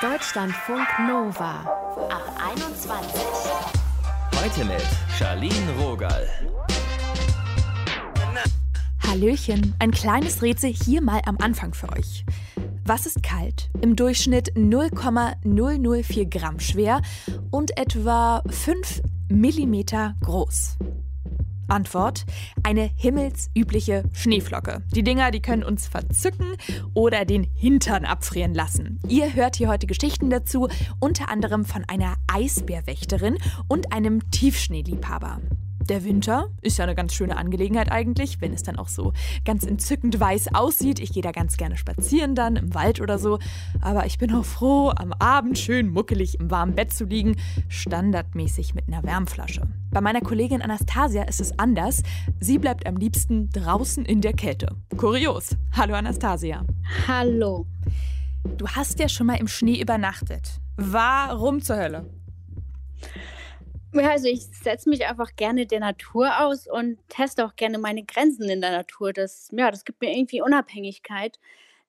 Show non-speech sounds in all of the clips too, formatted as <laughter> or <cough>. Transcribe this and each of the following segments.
Deutschlandfunk Nova ab 21. Heute mit Charlene Rogal. Hallöchen, ein kleines Rätsel hier mal am Anfang für euch. Was ist kalt? Im Durchschnitt 0,004 Gramm schwer und etwa 5 Millimeter groß. Antwort: Eine himmelsübliche Schneeflocke. Die Dinger, die können uns verzücken oder den Hintern abfrieren lassen. Ihr hört hier heute Geschichten dazu, unter anderem von einer Eisbärwächterin und einem Tiefschneeliebhaber. Der Winter ist ja eine ganz schöne Angelegenheit eigentlich, wenn es dann auch so ganz entzückend weiß aussieht. Ich gehe da ganz gerne spazieren dann im Wald oder so. Aber ich bin auch froh, am Abend schön muckelig im warmen Bett zu liegen, standardmäßig mit einer Wärmflasche. Bei meiner Kollegin Anastasia ist es anders. Sie bleibt am liebsten draußen in der Kälte. Kurios. Hallo Anastasia. Hallo. Du hast ja schon mal im Schnee übernachtet. Warum zur Hölle? Ja, also ich setze mich einfach gerne der Natur aus und teste auch gerne meine Grenzen in der Natur. Das, ja, das gibt mir irgendwie Unabhängigkeit.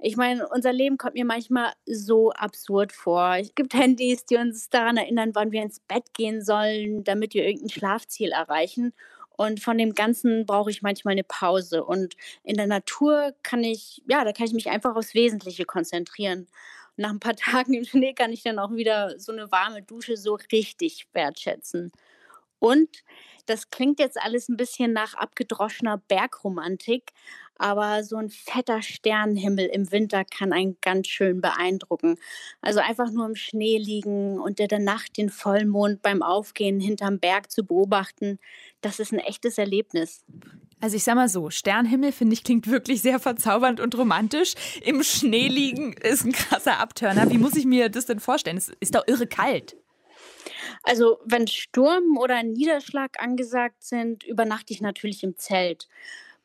Ich meine, unser Leben kommt mir manchmal so absurd vor. Es gibt Handys, die uns daran erinnern, wann wir ins Bett gehen sollen, damit wir irgendein Schlafziel erreichen. Und von dem Ganzen brauche ich manchmal eine Pause. Und in der Natur kann ich, ja, da kann ich mich einfach aufs Wesentliche konzentrieren nach ein paar <laughs> Tagen im Schnee kann ich dann auch wieder so eine warme Dusche so richtig wertschätzen. Und das klingt jetzt alles ein bisschen nach abgedroschener Bergromantik, aber so ein fetter Sternenhimmel im Winter kann einen ganz schön beeindrucken. Also einfach nur im Schnee liegen und der Nacht den Vollmond beim Aufgehen hinterm Berg zu beobachten, das ist ein echtes Erlebnis. Also ich sag mal so, Sternhimmel finde ich klingt wirklich sehr verzaubernd und romantisch. Im Schnee liegen ist ein krasser Abturner. Wie muss ich mir das denn vorstellen? Es ist doch irre kalt. Also wenn Sturm oder Niederschlag angesagt sind, übernachte ich natürlich im Zelt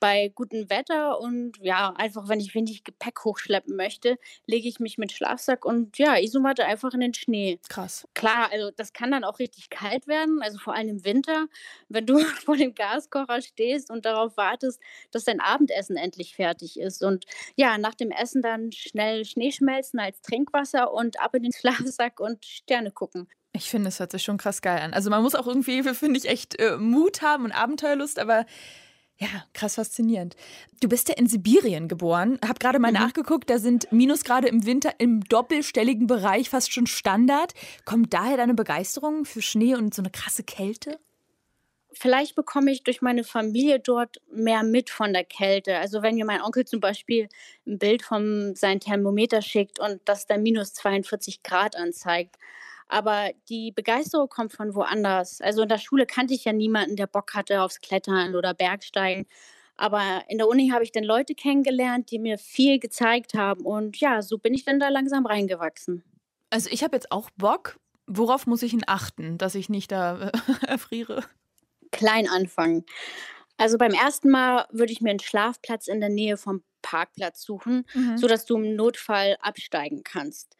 bei gutem Wetter und ja, einfach wenn ich wenig Gepäck hochschleppen möchte, lege ich mich mit Schlafsack und ja, Isomatte einfach in den Schnee. Krass. Klar, also das kann dann auch richtig kalt werden, also vor allem im Winter, wenn du <laughs> vor dem Gaskocher stehst und darauf wartest, dass dein Abendessen endlich fertig ist und ja, nach dem Essen dann schnell Schnee schmelzen als Trinkwasser und ab in den <laughs> Schlafsack und Sterne gucken. Ich finde, es hört sich schon krass geil an. Also man muss auch irgendwie, finde ich, echt äh, Mut haben und Abenteuerlust, aber ja, krass faszinierend. Du bist ja in Sibirien geboren. Hab gerade mal mhm. nachgeguckt, da sind Minusgrade im Winter im doppelstelligen Bereich fast schon Standard. Kommt daher deine Begeisterung für Schnee und so eine krasse Kälte? Vielleicht bekomme ich durch meine Familie dort mehr mit von der Kälte. Also wenn mir mein Onkel zum Beispiel ein Bild von seinem Thermometer schickt und das dann minus 42 Grad anzeigt, aber die Begeisterung kommt von woanders. Also in der Schule kannte ich ja niemanden, der Bock hatte aufs Klettern oder Bergsteigen. Aber in der Uni habe ich dann Leute kennengelernt, die mir viel gezeigt haben. Und ja, so bin ich dann da langsam reingewachsen. Also ich habe jetzt auch Bock. Worauf muss ich ihn achten, dass ich nicht da äh, <laughs> erfriere? Klein anfangen. Also beim ersten Mal würde ich mir einen Schlafplatz in der Nähe vom Parkplatz suchen, mhm. sodass du im Notfall absteigen kannst.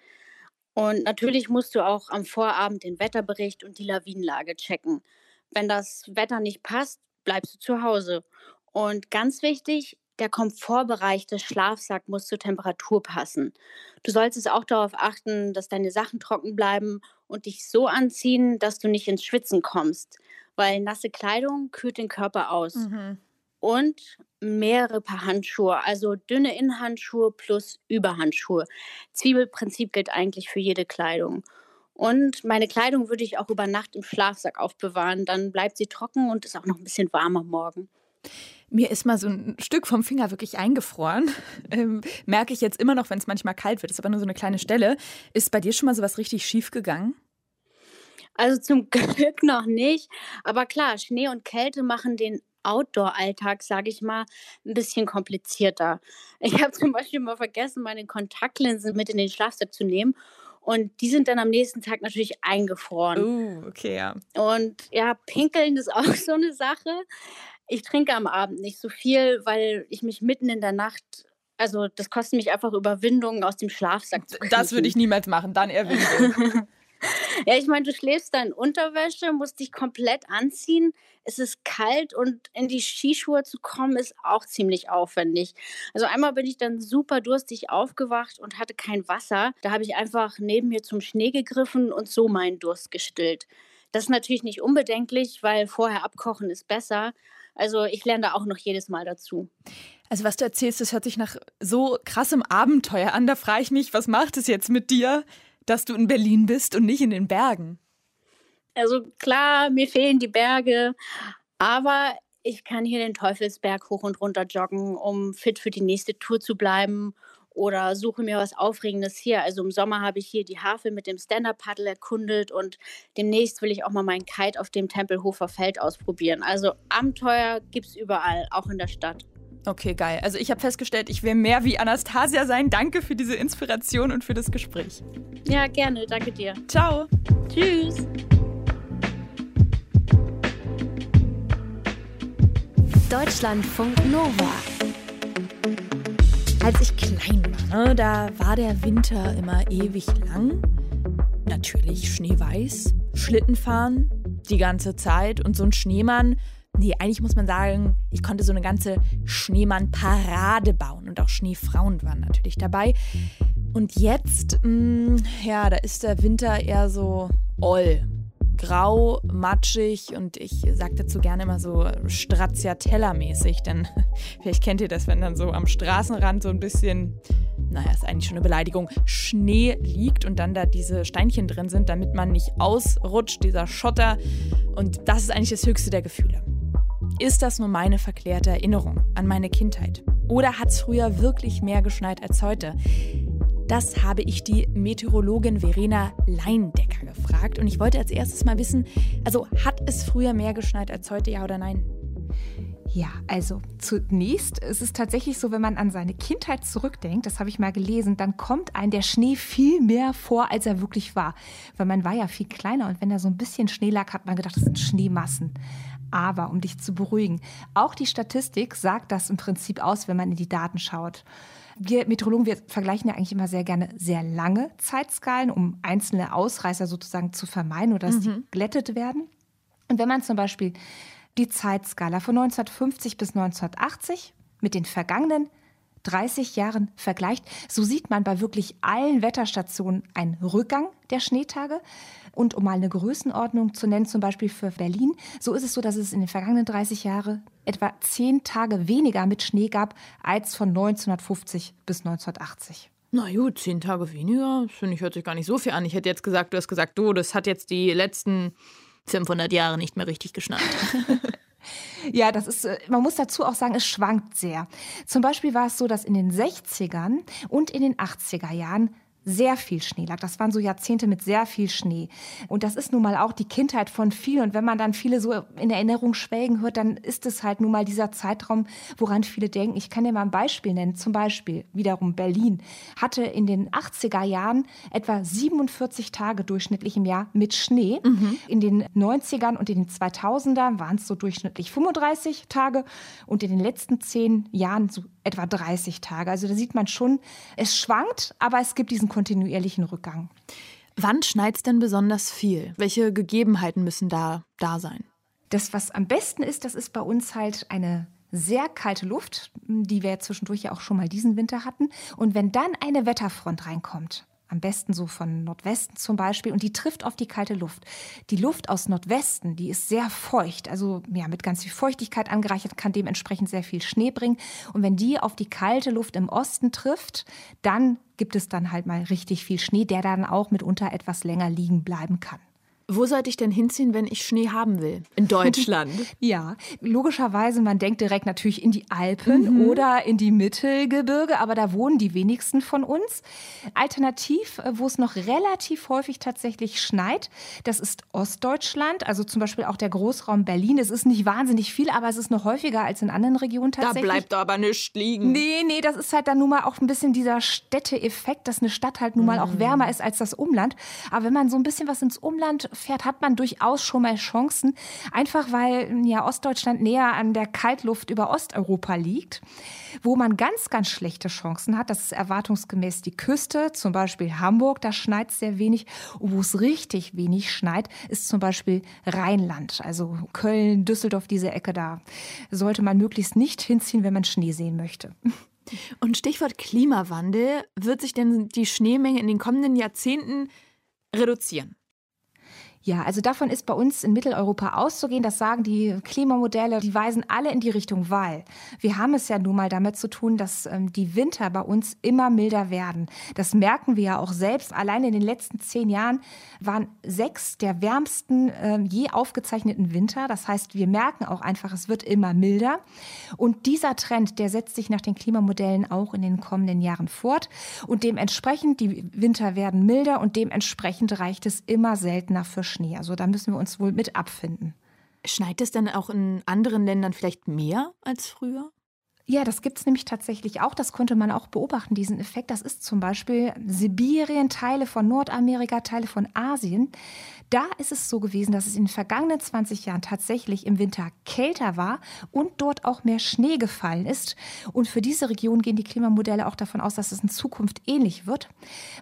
Und natürlich musst du auch am Vorabend den Wetterbericht und die Lawinenlage checken. Wenn das Wetter nicht passt, bleibst du zu Hause. Und ganz wichtig, der Komfortbereich des Schlafsacks muss zur Temperatur passen. Du solltest auch darauf achten, dass deine Sachen trocken bleiben und dich so anziehen, dass du nicht ins Schwitzen kommst, weil nasse Kleidung kühlt den Körper aus. Mhm und mehrere Paar Handschuhe, also dünne Innenhandschuhe plus Überhandschuhe. Zwiebelprinzip gilt eigentlich für jede Kleidung. Und meine Kleidung würde ich auch über Nacht im Schlafsack aufbewahren. Dann bleibt sie trocken und ist auch noch ein bisschen warm am Morgen. Mir ist mal so ein Stück vom Finger wirklich eingefroren. Ähm, merke ich jetzt immer noch, wenn es manchmal kalt wird. Ist aber nur so eine kleine Stelle. Ist bei dir schon mal so was richtig schief gegangen? Also zum <laughs> Glück noch nicht. Aber klar, Schnee und Kälte machen den Outdoor-Alltag, sage ich mal, ein bisschen komplizierter. Ich habe zum Beispiel mal vergessen, meine Kontaktlinsen mit in den Schlafsack zu nehmen. Und die sind dann am nächsten Tag natürlich eingefroren. Uh, okay, ja. Und ja, pinkeln ist <laughs> auch so eine Sache. Ich trinke am Abend nicht so viel, weil ich mich mitten in der Nacht also das kostet mich einfach Überwindung, aus dem Schlafsack zu kriegen. Das würde ich niemals machen, dann eher <laughs> <laughs> <laughs> Ja, ich meine, du schläfst da in Unterwäsche, musst dich komplett anziehen. Es ist kalt und in die Skischuhe zu kommen, ist auch ziemlich aufwendig. Also einmal bin ich dann super durstig aufgewacht und hatte kein Wasser. Da habe ich einfach neben mir zum Schnee gegriffen und so meinen Durst gestillt. Das ist natürlich nicht unbedenklich, weil vorher abkochen ist besser. Also ich lerne da auch noch jedes Mal dazu. Also was du erzählst, das hört sich nach so krassem Abenteuer an. Da frage ich mich, was macht es jetzt mit dir, dass du in Berlin bist und nicht in den Bergen? Also klar, mir fehlen die Berge, aber ich kann hier den Teufelsberg hoch und runter joggen, um fit für die nächste Tour zu bleiben oder suche mir was Aufregendes hier. Also im Sommer habe ich hier die Havel mit dem Stand-Up-Paddle erkundet und demnächst will ich auch mal meinen Kite auf dem Tempelhofer Feld ausprobieren. Also Abenteuer gibt es überall, auch in der Stadt. Okay, geil. Also ich habe festgestellt, ich will mehr wie Anastasia sein. Danke für diese Inspiration und für das Gespräch. Ja, gerne. Danke dir. Ciao. Tschüss. Deutschlandfunk Nova. Als ich klein war, ne, da war der Winter immer ewig lang. Natürlich schneeweiß, Schlitten fahren, die ganze Zeit und so ein Schneemann. Nee, eigentlich muss man sagen, ich konnte so eine ganze Schneemann-Parade bauen und auch Schneefrauen waren natürlich dabei. Und jetzt, mh, mm, ja, da ist der Winter eher so oll grau, matschig und ich sage dazu gerne immer so Stracciatella-mäßig, denn <laughs> vielleicht kennt ihr das, wenn dann so am Straßenrand so ein bisschen, naja, ist eigentlich schon eine Beleidigung, Schnee liegt und dann da diese Steinchen drin sind, damit man nicht ausrutscht, dieser Schotter. Und das ist eigentlich das höchste der Gefühle. Ist das nur meine verklärte Erinnerung an meine Kindheit? Oder hat es früher wirklich mehr geschneit als heute? Das habe ich die Meteorologin Verena Leindecker gefragt. Und ich wollte als erstes mal wissen, also hat es früher mehr geschneit als heute, ja oder nein? Ja, also zunächst ist es tatsächlich so, wenn man an seine Kindheit zurückdenkt, das habe ich mal gelesen, dann kommt ein der Schnee viel mehr vor, als er wirklich war. Weil man war ja viel kleiner und wenn da so ein bisschen Schnee lag, hat man gedacht, das sind Schneemassen. Aber um dich zu beruhigen, auch die Statistik sagt das im Prinzip aus, wenn man in die Daten schaut. Wir Meteorologen, wir vergleichen ja eigentlich immer sehr gerne sehr lange Zeitskalen, um einzelne Ausreißer sozusagen zu vermeiden oder dass mhm. die glättet werden. Und wenn man zum Beispiel die Zeitskala von 1950 bis 1980 mit den vergangenen 30 Jahren vergleicht, so sieht man bei wirklich allen Wetterstationen einen Rückgang der Schneetage. Und um mal eine Größenordnung zu nennen, zum Beispiel für Berlin, so ist es so, dass es in den vergangenen 30 Jahren etwa 10 Tage weniger mit Schnee gab als von 1950 bis 1980. Na gut, zehn Tage weniger, finde ich, hört sich gar nicht so viel an. Ich hätte jetzt gesagt, du hast gesagt, du, das hat jetzt die letzten 500 Jahre nicht mehr richtig geschneit. <laughs> Ja, das ist, äh, man muss dazu auch sagen, es schwankt sehr. Zum Beispiel war es so, dass in den 60ern und in den 80er Jahren sehr viel Schnee lag. Das waren so Jahrzehnte mit sehr viel Schnee. Und das ist nun mal auch die Kindheit von vielen. Und wenn man dann viele so in Erinnerung schwelgen hört, dann ist es halt nun mal dieser Zeitraum, woran viele denken. Ich kann dir mal ein Beispiel nennen. Zum Beispiel wiederum Berlin hatte in den 80er Jahren etwa 47 Tage durchschnittlich im Jahr mit Schnee. Mhm. In den 90ern und in den 2000ern waren es so durchschnittlich 35 Tage. Und in den letzten zehn Jahren so etwa 30 Tage. Also da sieht man schon, es schwankt, aber es gibt diesen kontinuierlichen Rückgang. Wann schneit es denn besonders viel? Welche Gegebenheiten müssen da da sein? Das, was am besten ist, das ist bei uns halt eine sehr kalte Luft, die wir zwischendurch ja auch schon mal diesen Winter hatten. Und wenn dann eine Wetterfront reinkommt, am besten so von Nordwesten zum Beispiel, und die trifft auf die kalte Luft. Die Luft aus Nordwesten, die ist sehr feucht, also ja, mit ganz viel Feuchtigkeit angereichert, kann dementsprechend sehr viel Schnee bringen. Und wenn die auf die kalte Luft im Osten trifft, dann gibt es dann halt mal richtig viel Schnee, der dann auch mitunter etwas länger liegen bleiben kann. Wo sollte ich denn hinziehen, wenn ich Schnee haben will? In Deutschland? <laughs> ja, logischerweise, man denkt direkt natürlich in die Alpen mhm. oder in die Mittelgebirge, aber da wohnen die wenigsten von uns. Alternativ, äh, wo es noch relativ häufig tatsächlich schneit, das ist Ostdeutschland, also zum Beispiel auch der Großraum Berlin. Es ist nicht wahnsinnig viel, aber es ist noch häufiger als in anderen Regionen tatsächlich. Da bleibt aber nichts liegen. Nee, nee, das ist halt dann nun mal auch ein bisschen dieser Städteeffekt, dass eine Stadt halt nun mal mhm. auch wärmer ist als das Umland. Aber wenn man so ein bisschen was ins Umland fährt, hat man durchaus schon mal Chancen. Einfach weil ja Ostdeutschland näher an der Kaltluft über Osteuropa liegt. Wo man ganz, ganz schlechte Chancen hat, das ist erwartungsgemäß die Küste, zum Beispiel Hamburg, da schneit sehr wenig. Und wo es richtig wenig schneit, ist zum Beispiel Rheinland, also Köln, Düsseldorf, diese Ecke da. Sollte man möglichst nicht hinziehen, wenn man Schnee sehen möchte. Und Stichwort Klimawandel, wird sich denn die Schneemenge in den kommenden Jahrzehnten reduzieren? Ja, also davon ist bei uns in Mitteleuropa auszugehen. Das sagen die Klimamodelle, die weisen alle in die Richtung, weil wir haben es ja nun mal damit zu tun, dass ähm, die Winter bei uns immer milder werden. Das merken wir ja auch selbst. Allein in den letzten zehn Jahren waren sechs der wärmsten äh, je aufgezeichneten Winter. Das heißt, wir merken auch einfach, es wird immer milder. Und dieser Trend, der setzt sich nach den Klimamodellen auch in den kommenden Jahren fort. Und dementsprechend, die Winter werden milder und dementsprechend reicht es immer seltener für Schnee. Also da müssen wir uns wohl mit abfinden. Schneit es denn auch in anderen Ländern vielleicht mehr als früher? Ja, das gibt es nämlich tatsächlich auch. Das konnte man auch beobachten, diesen Effekt. Das ist zum Beispiel Sibirien, Teile von Nordamerika, Teile von Asien. Da ist es so gewesen, dass es in den vergangenen 20 Jahren tatsächlich im Winter kälter war und dort auch mehr Schnee gefallen ist. Und für diese Region gehen die Klimamodelle auch davon aus, dass es in Zukunft ähnlich wird.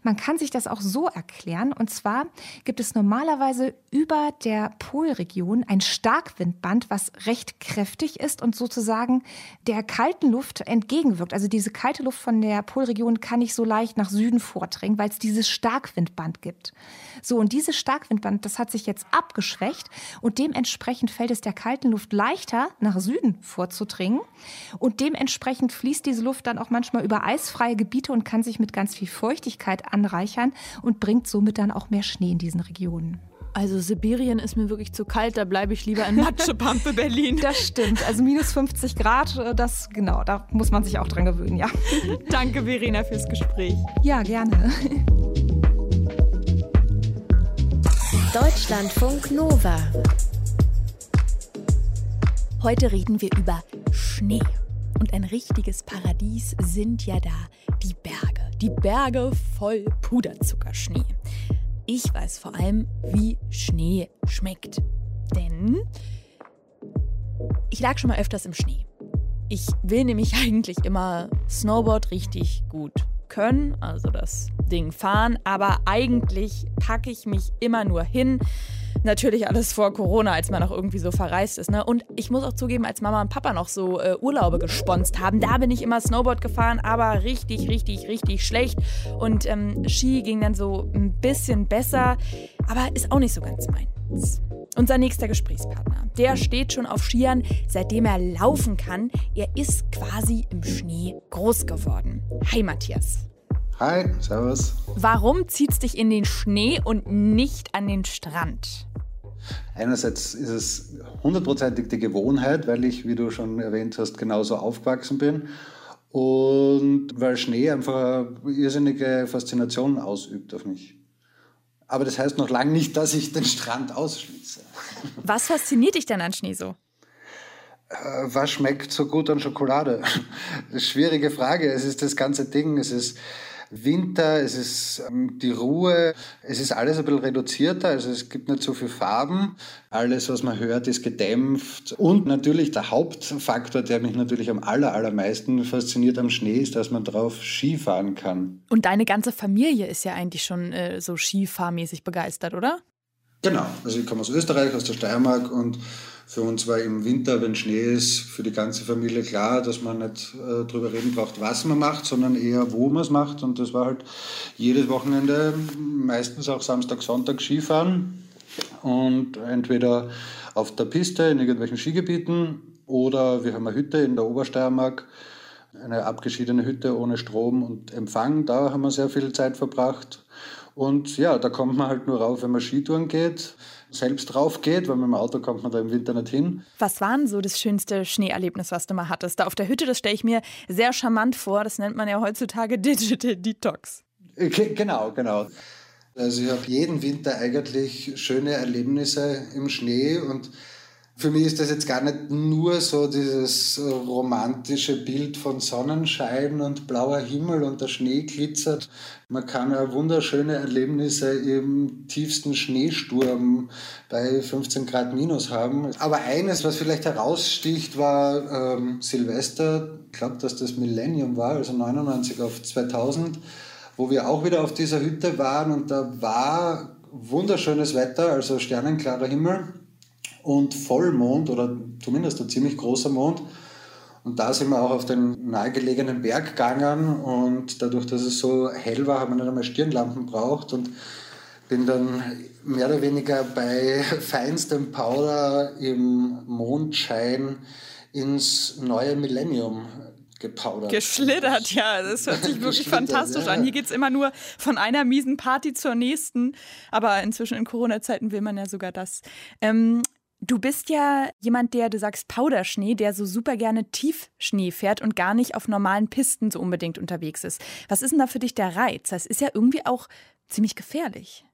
Man kann sich das auch so erklären. Und zwar gibt es normalerweise über der Polregion ein Starkwindband, was recht kräftig ist und sozusagen der kalten Luft entgegenwirkt. Also diese kalte Luft von der Polregion kann nicht so leicht nach Süden vordringen, weil es dieses Starkwindband gibt. So, und dieses Starkwindband, das hat sich jetzt abgeschwächt und dementsprechend fällt es der kalten Luft leichter, nach Süden vorzudringen. Und dementsprechend fließt diese Luft dann auch manchmal über eisfreie Gebiete und kann sich mit ganz viel Feuchtigkeit anreichern und bringt somit dann auch mehr Schnee in diesen Regionen. Also Sibirien ist mir wirklich zu kalt, da bleibe ich lieber in Matschepampe <laughs> Berlin. Das stimmt. Also minus 50 Grad, äh, das genau, da muss man sich auch dran gewöhnen, ja. <laughs> Danke, Verena, fürs Gespräch. Ja, gerne. Deutschlandfunk Nova. Heute reden wir über Schnee. Und ein richtiges Paradies sind ja da die Berge. Die Berge voll Puderzuckerschnee. Ich weiß vor allem, wie Schnee schmeckt. Denn ich lag schon mal öfters im Schnee. Ich will nämlich <laughs> eigentlich immer Snowboard richtig gut können, also das Ding fahren, aber eigentlich packe ich mich immer nur hin. Natürlich alles vor Corona, als man noch irgendwie so verreist ist. Ne? Und ich muss auch zugeben, als Mama und Papa noch so äh, Urlaube gesponst haben, da bin ich immer Snowboard gefahren, aber richtig, richtig, richtig schlecht. Und ähm, Ski ging dann so ein bisschen besser, aber ist auch nicht so ganz meins. Unser nächster Gesprächspartner, der steht schon auf Skiern, seitdem er laufen kann. Er ist quasi im Schnee groß geworden. Hi Matthias. Hi, servus. Warum zieht's dich in den Schnee und nicht an den Strand? Einerseits ist es hundertprozentig die Gewohnheit, weil ich, wie du schon erwähnt hast, genauso aufgewachsen bin. Und weil Schnee einfach eine irrsinnige Faszination ausübt auf mich. Aber das heißt noch lange nicht, dass ich den Strand ausschließe. <laughs> Was fasziniert dich denn an Schnee so? Äh, was schmeckt so gut an Schokolade? <laughs> Schwierige Frage. Es ist das ganze Ding. Es ist Winter, es ist ähm, die Ruhe, es ist alles ein bisschen reduzierter, also es gibt nicht so viel Farben. Alles, was man hört, ist gedämpft. Und natürlich der Hauptfaktor, der mich natürlich am aller, allermeisten fasziniert am Schnee, ist, dass man drauf Skifahren kann. Und deine ganze Familie ist ja eigentlich schon äh, so Skifahrmäßig begeistert, oder? Genau, also ich komme aus Österreich, aus der Steiermark und für uns war im Winter, wenn Schnee ist, für die ganze Familie klar, dass man nicht äh, darüber reden braucht, was man macht, sondern eher, wo man es macht. Und das war halt jedes Wochenende, meistens auch Samstag, Sonntag Skifahren. Und entweder auf der Piste in irgendwelchen Skigebieten oder wir haben eine Hütte in der Obersteiermark, eine abgeschiedene Hütte ohne Strom und Empfang. Da haben wir sehr viel Zeit verbracht. Und ja, da kommt man halt nur rauf, wenn man Skitouren geht, selbst drauf geht, weil mit dem Auto kommt man da im Winter nicht hin. Was war denn so das schönste Schneeerlebnis, was du mal hattest? Da auf der Hütte, das stelle ich mir sehr charmant vor. Das nennt man ja heutzutage <laughs> Digital Detox. Genau, genau. Also ich habe jeden Winter eigentlich schöne Erlebnisse im Schnee und Für mich ist das jetzt gar nicht nur so dieses romantische Bild von Sonnenschein und blauer Himmel und der Schnee glitzert. Man kann ja wunderschöne Erlebnisse im tiefsten Schneesturm bei 15 Grad minus haben. Aber eines, was vielleicht heraussticht, war ähm, Silvester. Ich glaube, dass das Millennium war, also 99 auf 2000, wo wir auch wieder auf dieser Hütte waren und da war wunderschönes Wetter, also sternenklarer Himmel und Vollmond oder zumindest ein ziemlich großer Mond. Und da sind wir auch auf den nahegelegenen Berg gegangen und dadurch, dass es so hell war, haben wir nicht einmal Stirnlampen braucht und bin dann mehr oder weniger bei <laughs> feinstem Powder im Mondschein ins neue Millennium gepaudert. Geschlittert, ja. Das hört sich wirklich fantastisch ja. an. Hier geht es immer nur von einer miesen Party zur nächsten. Aber inzwischen in Corona-Zeiten will man ja sogar das. Ähm, Du bist ja jemand, der, du sagst Powderschnee, der so super gerne Tiefschnee fährt und gar nicht auf normalen Pisten so unbedingt unterwegs ist. Was ist denn da für dich der Reiz? Das ist ja irgendwie auch ziemlich gefährlich.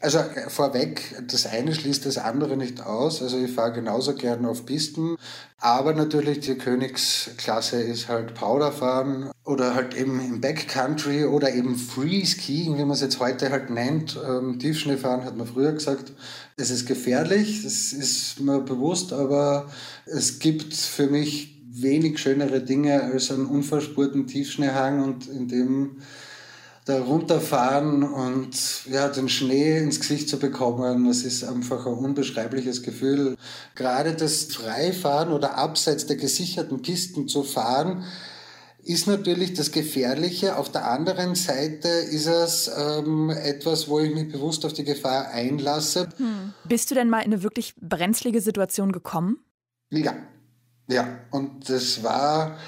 Also äh, vorweg, das eine schließt das andere nicht aus. Also ich fahre genauso gerne auf Pisten. Aber natürlich die Königsklasse ist halt Powderfahren oder halt eben im Backcountry oder eben Freeskiing, wie man es jetzt heute halt nennt. Ähm, Tiefschneefahren hat man früher gesagt. Es ist gefährlich, das ist mir bewusst, aber es gibt für mich wenig schönere Dinge als einen unverspurten Tiefschneehang und in dem da runterfahren und ja, den Schnee ins Gesicht zu bekommen, das ist einfach ein unbeschreibliches Gefühl. Gerade das Freifahren oder abseits der gesicherten Pisten zu fahren, ist natürlich das Gefährliche. Auf der anderen Seite ist es ähm, etwas, wo ich mich bewusst auf die Gefahr einlasse. Hm. Bist du denn mal in eine wirklich brenzlige Situation gekommen? Ja, ja. Und das war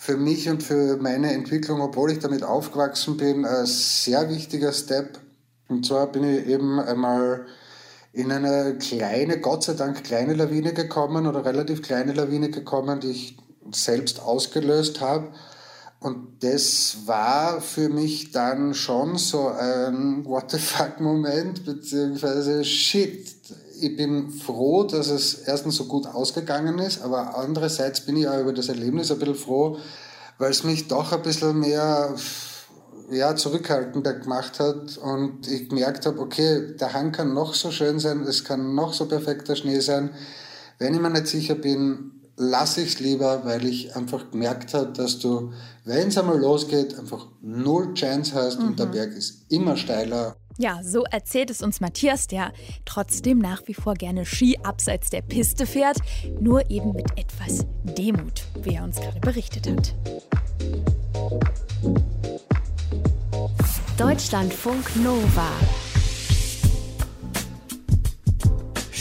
für mich und für meine Entwicklung, obwohl ich damit aufgewachsen bin, ein sehr wichtiger Step. Und zwar bin ich eben einmal in eine kleine, Gott sei Dank kleine Lawine gekommen oder relativ kleine Lawine gekommen, die ich selbst ausgelöst habe. Und das war für mich dann schon so ein What the fuck Moment, beziehungsweise shit. Ich bin froh, dass es erstens so gut ausgegangen ist, aber andererseits bin ich auch über das Erlebnis ein bisschen froh, weil es mich doch ein bisschen mehr ja, zurückhaltender gemacht hat und ich gemerkt habe, okay, der Hang kann noch so schön sein, es kann noch so perfekter Schnee sein. Wenn ich mir nicht sicher bin, lasse ich es lieber, weil ich einfach gemerkt habe, dass du, wenn es einmal losgeht, einfach null Chance hast mhm. und der mhm. Berg ist immer steiler. Ja, so erzählt es uns Matthias, der trotzdem nach wie vor gerne Ski abseits der Piste fährt, nur eben mit etwas Demut, wie er uns gerade berichtet hat. Deutschlandfunk Nova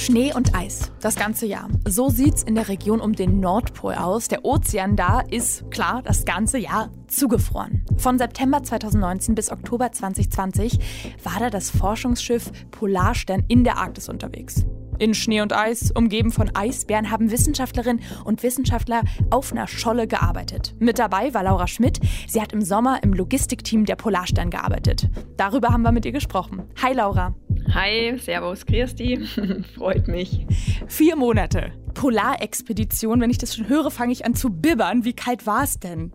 Schnee und Eis, das ganze Jahr. So sieht's in der Region um den Nordpol aus. Der Ozean da ist, klar, das ganze Jahr zugefroren. Von September 2019 bis Oktober 2020 war da das Forschungsschiff Polarstern in der Arktis unterwegs. In Schnee und Eis, umgeben von Eisbären, haben Wissenschaftlerinnen und Wissenschaftler auf einer Scholle gearbeitet. Mit dabei war Laura Schmidt. Sie hat im Sommer im Logistikteam der Polarstern gearbeitet. Darüber haben wir mit ihr gesprochen. Hi Laura. Hi, Servus, Christi. <laughs> Freut mich. Vier Monate. Polarexpedition. Wenn ich das schon höre, fange ich an zu bibbern. Wie kalt war es denn?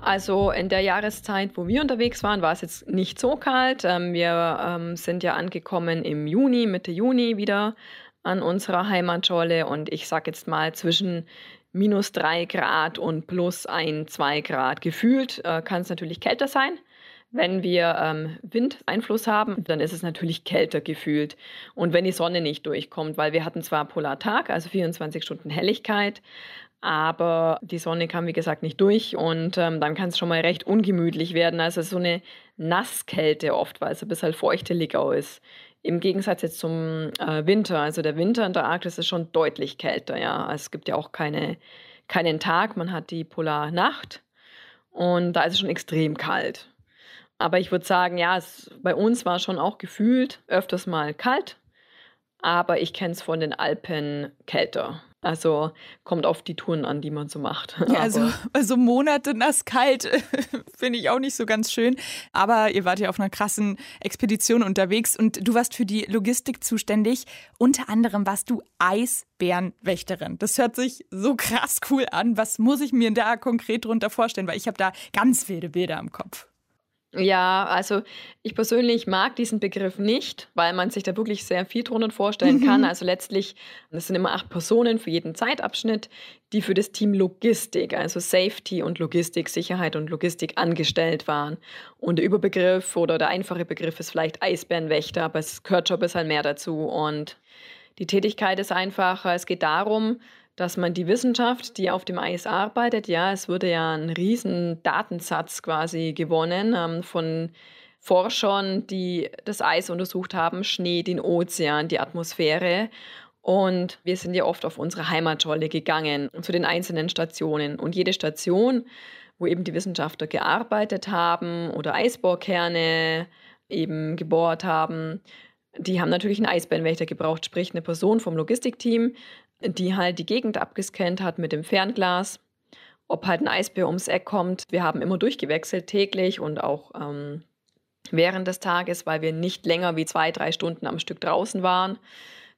Also in der Jahreszeit, wo wir unterwegs waren, war es jetzt nicht so kalt. Ähm, wir ähm, sind ja angekommen im Juni, Mitte Juni wieder an unserer Heimatscholle und ich sag jetzt mal zwischen minus drei Grad und plus ein, zwei Grad. Gefühlt äh, kann es natürlich kälter sein. Wenn wir ähm, Windeinfluss haben, dann ist es natürlich kälter gefühlt. Und wenn die Sonne nicht durchkommt, weil wir hatten zwar Polartag, also 24 Stunden Helligkeit, aber die Sonne kam, wie gesagt, nicht durch und ähm, dann kann es schon mal recht ungemütlich werden. Also so eine Nasskälte oft, weil es ein bisschen feuchtelig auch ist. Im Gegensatz jetzt zum äh, Winter. Also der Winter in der Arktis ist schon deutlich kälter, ja. Also es gibt ja auch keine, keinen Tag, man hat die Polarnacht und da ist es schon extrem kalt. Aber ich würde sagen, ja, es, bei uns war schon auch gefühlt öfters mal kalt, aber ich kenne es von den Alpen kälter. Also kommt auf die Touren an, die man so macht. <laughs> Ja, also, also Monate nass kalt <laughs> finde ich auch nicht so ganz schön. Aber ihr wart ja auf einer krassen Expedition unterwegs und du warst für die Logistik zuständig. Unter anderem warst du Eisbärenwächterin. Das hört sich so krass cool an. Was muss ich mir da konkret drunter vorstellen? Weil ich habe da ganz wilde Bilder im Kopf. Ja, also ich persönlich mag diesen Begriff nicht, weil man sich da wirklich sehr viel drunter vorstellen mhm. kann. Also letztlich, das sind immer acht Personen für jeden Zeitabschnitt, die für das Team Logistik, also Safety und Logistik, Sicherheit und Logistik angestellt waren. Und der Überbegriff oder der einfache Begriff ist vielleicht Eisbärenwächter, aber es gehört schon ein bisschen mehr dazu. Und die Tätigkeit ist einfach, es geht darum, dass man die Wissenschaft, die auf dem Eis arbeitet, ja, es wurde ja ein riesen Datensatz quasi gewonnen ähm, von Forschern, die das Eis untersucht haben, Schnee, den Ozean, die Atmosphäre. Und wir sind ja oft auf unsere Heimatscholle gegangen, zu den einzelnen Stationen. Und jede Station, wo eben die Wissenschaftler gearbeitet haben oder Eisbohrkerne eben gebohrt haben, die haben natürlich einen Eisbärenwächter gebraucht, sprich eine Person vom Logistikteam, die halt die Gegend abgescannt hat mit dem Fernglas, ob halt ein Eisbär ums Eck kommt. Wir haben immer durchgewechselt, täglich und auch ähm, während des Tages, weil wir nicht länger wie zwei, drei Stunden am Stück draußen waren.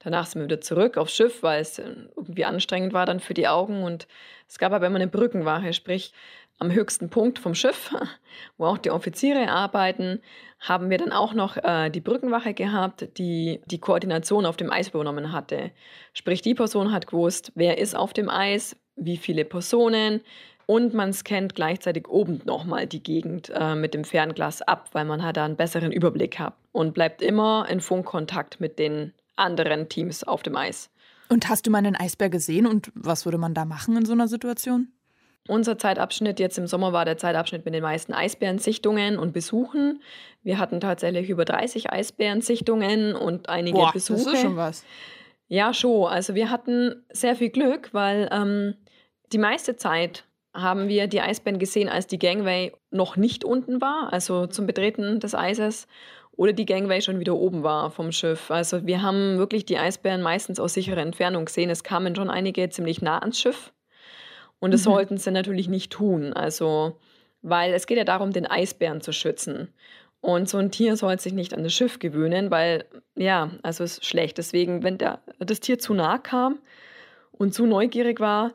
Danach sind wir wieder zurück aufs Schiff, weil es äh, irgendwie anstrengend war dann für die Augen. Und es gab aber immer eine Brückenwache, sprich am höchsten Punkt vom Schiff, <laughs> wo auch die Offiziere arbeiten, haben wir dann auch noch äh, die Brückenwache gehabt, die die Koordination auf dem Eis übernommen hatte. Sprich, die Person hat gewusst, wer ist auf dem Eis, wie viele Personen und man scannt gleichzeitig oben nochmal die Gegend äh, mit dem Fernglas ab, weil man halt da einen besseren Überblick hat und bleibt immer in Funkkontakt mit den anderen Teams auf dem Eis. Und hast du mal einen Eisbär gesehen und was würde man da machen in so einer Situation? Unser Zeitabschnitt jetzt im Sommer war der Zeitabschnitt mit den meisten Eisbärensichtungen und Besuchen. Wir hatten tatsächlich über 30 Eisbärensichtungen und einige Boah, Besuche. Das ist schon was. Ja, schon. Also wir hatten sehr viel Glück, weil ähm, die meiste Zeit haben wir die Eisbären gesehen, als die Gangway noch nicht unten war, also zum Betreten des Eises, oder die Gangway schon wieder oben war vom Schiff. Also wir haben wirklich die Eisbären meistens aus sicherer Entfernung gesehen. Es kamen schon einige ziemlich nah ans Schiff. Und das mhm. sollten sie natürlich nicht tun. Also, weil es geht ja darum, den Eisbären zu schützen. Und so ein Tier soll sich nicht an das Schiff gewöhnen, weil, ja, also es ist schlecht. Deswegen, wenn der, das Tier zu nah kam und zu neugierig war,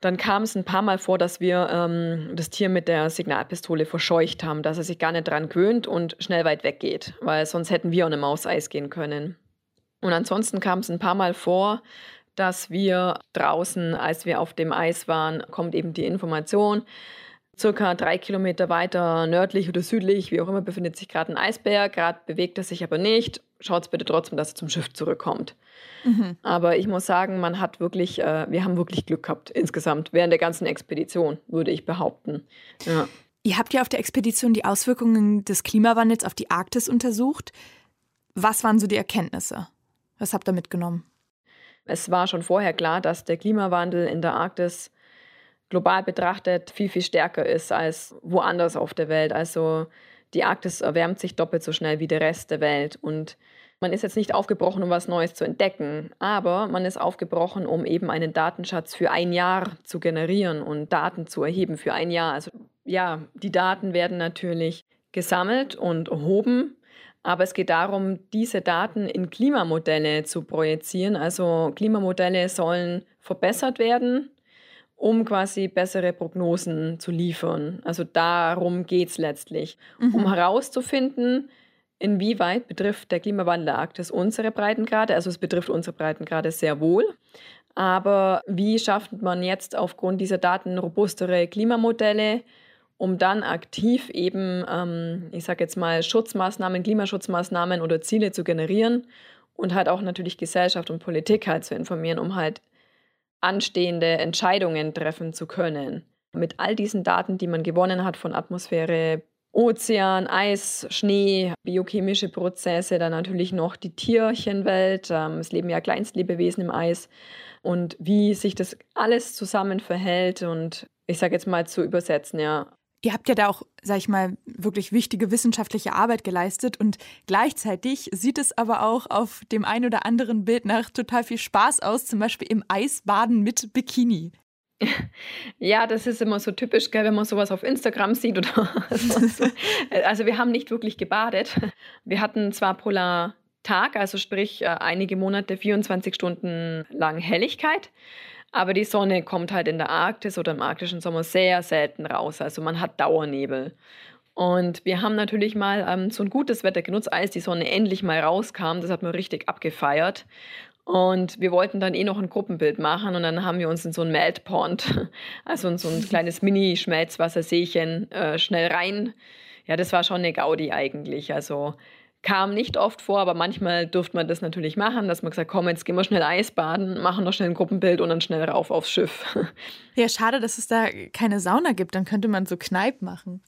dann kam es ein paar Mal vor, dass wir ähm, das Tier mit der Signalpistole verscheucht haben, dass er sich gar nicht dran gewöhnt und schnell weit weggeht, weil sonst hätten wir auch eine Maus Eis gehen können. Und ansonsten kam es ein paar Mal vor, dass wir draußen, als wir auf dem Eis waren, kommt eben die Information, circa drei Kilometer weiter nördlich oder südlich, wie auch immer, befindet sich gerade ein Eisbär. Gerade bewegt er sich aber nicht. Schaut bitte trotzdem, dass er zum Schiff zurückkommt. Mhm. Aber ich muss sagen, man hat wirklich, äh, wir haben wirklich Glück gehabt insgesamt während der ganzen Expedition, würde ich behaupten. Ja. Ihr habt ja auf der Expedition die Auswirkungen des Klimawandels auf die Arktis untersucht. Was waren so die Erkenntnisse? Was habt ihr mitgenommen? Es war schon vorher klar, dass der Klimawandel in der Arktis global betrachtet viel, viel stärker ist als woanders auf der Welt. Also die Arktis erwärmt sich doppelt so schnell wie der Rest der Welt. Und man ist jetzt nicht aufgebrochen, um was Neues zu entdecken, aber man ist aufgebrochen, um eben einen Datenschatz für ein Jahr zu generieren und Daten zu erheben für ein Jahr. Also ja, die Daten werden natürlich gesammelt und erhoben aber es geht darum, diese Daten in Klimamodelle zu projizieren. Also Klimamodelle sollen verbessert werden, um quasi bessere Prognosen zu liefern. Also darum geht es letztlich, mhm. um herauszufinden, inwieweit betrifft der Klimawandel der Arktis unsere Breitengrade. Also es betrifft unsere Breitengrade sehr wohl. Aber wie schafft man jetzt aufgrund dieser Daten robustere Klimamodelle? Um dann aktiv eben, ähm, ich sage jetzt mal, Schutzmaßnahmen, Klimaschutzmaßnahmen oder Ziele zu generieren und halt auch natürlich Gesellschaft und Politik halt zu informieren, um halt anstehende Entscheidungen treffen zu können. Mit all diesen Daten, die man gewonnen hat von Atmosphäre, Ozean, Eis, Schnee, biochemische Prozesse, dann natürlich noch die Tierchenwelt. Ähm, es leben ja Kleinstlebewesen im Eis. Und wie sich das alles zusammen verhält und ich sage jetzt mal zu übersetzen, ja, Ihr habt ja da auch, sag ich mal, wirklich wichtige wissenschaftliche Arbeit geleistet und gleichzeitig sieht es aber auch auf dem ein oder anderen Bild nach total viel Spaß aus, zum Beispiel im Eisbaden mit Bikini. <laughs> Ja, das ist immer so typisch, gell, wenn man sowas auf Instagram sieht oder so. <laughs> Also wir haben nicht wirklich gebadet. Wir hatten zwar Polartag, also sprich äh, einige Monate 24 Stunden lang Helligkeit, aber die Sonne kommt halt in der Arktis oder im arktischen Sommer sehr selten raus. Also man hat Dauernebel. Und wir haben natürlich mal ähm, so ein gutes Wetter genutzt, als die Sonne endlich mal rauskam. Das hat man richtig abgefeiert. Und wir wollten dann eh noch ein Gruppenbild machen und dann haben wir uns in so ein Meltpond, <laughs> also in so ein <laughs> kleines Mini-Schmelzwasserseechen, äh, schnell rein. Ja, das war schon eine Gaudi eigentlich. Also kam nicht oft vor, aber manchmal durfte man das natürlich machen, dass man gesagt, komm, jetzt gehen wir schnell Eisbaden, machen noch schnell ein Gruppenbild und dann schnell rauf aufs Schiff. <laughs> Ja, schade, dass es da keine Sauna gibt. Dann könnte man so Kneipp machen.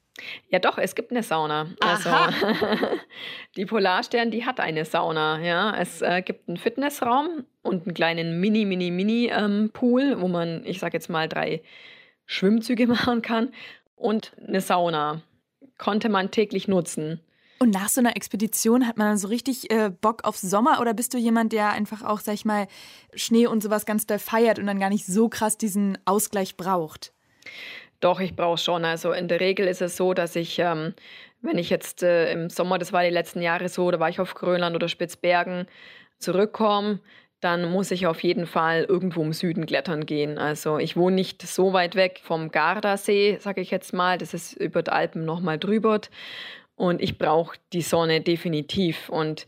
Ja, doch, es gibt eine Sauna. Also <laughs> die Polarstern, die hat eine Sauna. Ja, es äh, gibt einen Fitnessraum und einen kleinen Mini, Mini, Mini ähm, Pool, wo man, ich sage jetzt mal, drei Schwimmzüge <laughs> machen kann und eine Sauna. Konnte man täglich nutzen. Und nach so einer Expedition hat man dann so richtig äh, Bock auf Sommer oder bist du jemand, der einfach auch, sag ich mal, Schnee und sowas ganz doll feiert und dann gar nicht so krass diesen Ausgleich braucht? Doch, ich brauche schon. Also in der Regel ist es so, dass ich, ähm, wenn ich jetzt äh, im Sommer, das war die letzten Jahre so, da war ich auf Grönland oder Spitzbergen, zurückkomme, dann muss ich auf jeden Fall irgendwo im Süden klettern gehen. Also ich wohne nicht so weit weg vom Gardasee, sage ich jetzt mal. Das ist über die Alpen nochmal drüber. Und ich brauche die Sonne definitiv. Und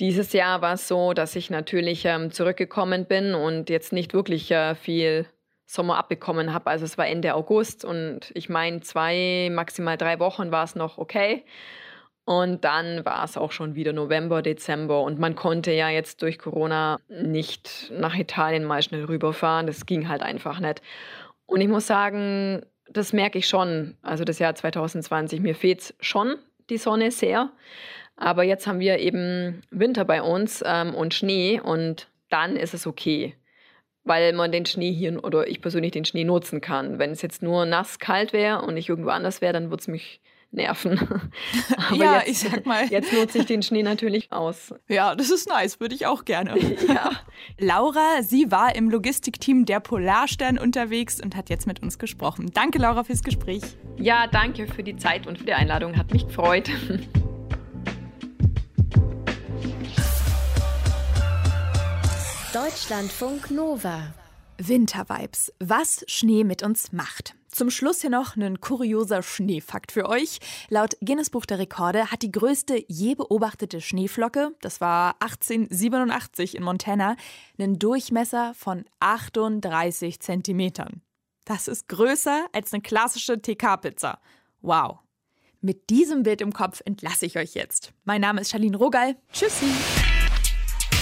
dieses Jahr war es so, dass ich natürlich ähm, zurückgekommen bin und jetzt nicht wirklich äh, viel Sommer abbekommen habe. Also es war Ende August und ich meine, zwei, maximal drei Wochen war es noch okay. Und dann war es auch schon wieder November, Dezember und man konnte ja jetzt durch Corona nicht nach Italien mal schnell rüberfahren. Das ging halt einfach nicht. Und ich muss sagen, das merke ich schon. Also das Jahr 2020, mir fehlt schon die Sonne sehr. Aber jetzt haben wir eben Winter bei uns ähm, und Schnee und dann ist es okay weil man den Schnee hier oder ich persönlich den Schnee nutzen kann. Wenn es jetzt nur nass kalt wäre und ich irgendwo anders wäre, dann würde es mich nerven. <laughs> Aber ja, jetzt, ich sag mal. Jetzt nutze ich den Schnee natürlich aus. Ja, das ist nice, würde ich auch gerne. <laughs> Ja. Laura, sie war im Logistikteam der Polarstern unterwegs und hat jetzt mit uns gesprochen. Danke, Laura, fürs Gespräch. Ja, danke für die Zeit und für die Einladung. Hat mich gefreut. Deutschlandfunk Nova. Wintervibes. Was Schnee mit uns macht. Zum Schluss hier noch ein kurioser Schneefakt für euch. Laut Guinness Buch der Rekorde hat die größte je beobachtete Schneeflocke, das war 1887 in Montana, einen Durchmesser von 38 Zentimetern. Das ist größer als eine klassische TK-Pizza. Wow. Mit diesem Bild im Kopf entlasse ich euch jetzt. Mein Name ist Charlene Rogal. Tschüssi.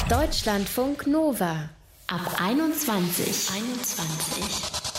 Deutschlandfunk Nova ab 21. 21.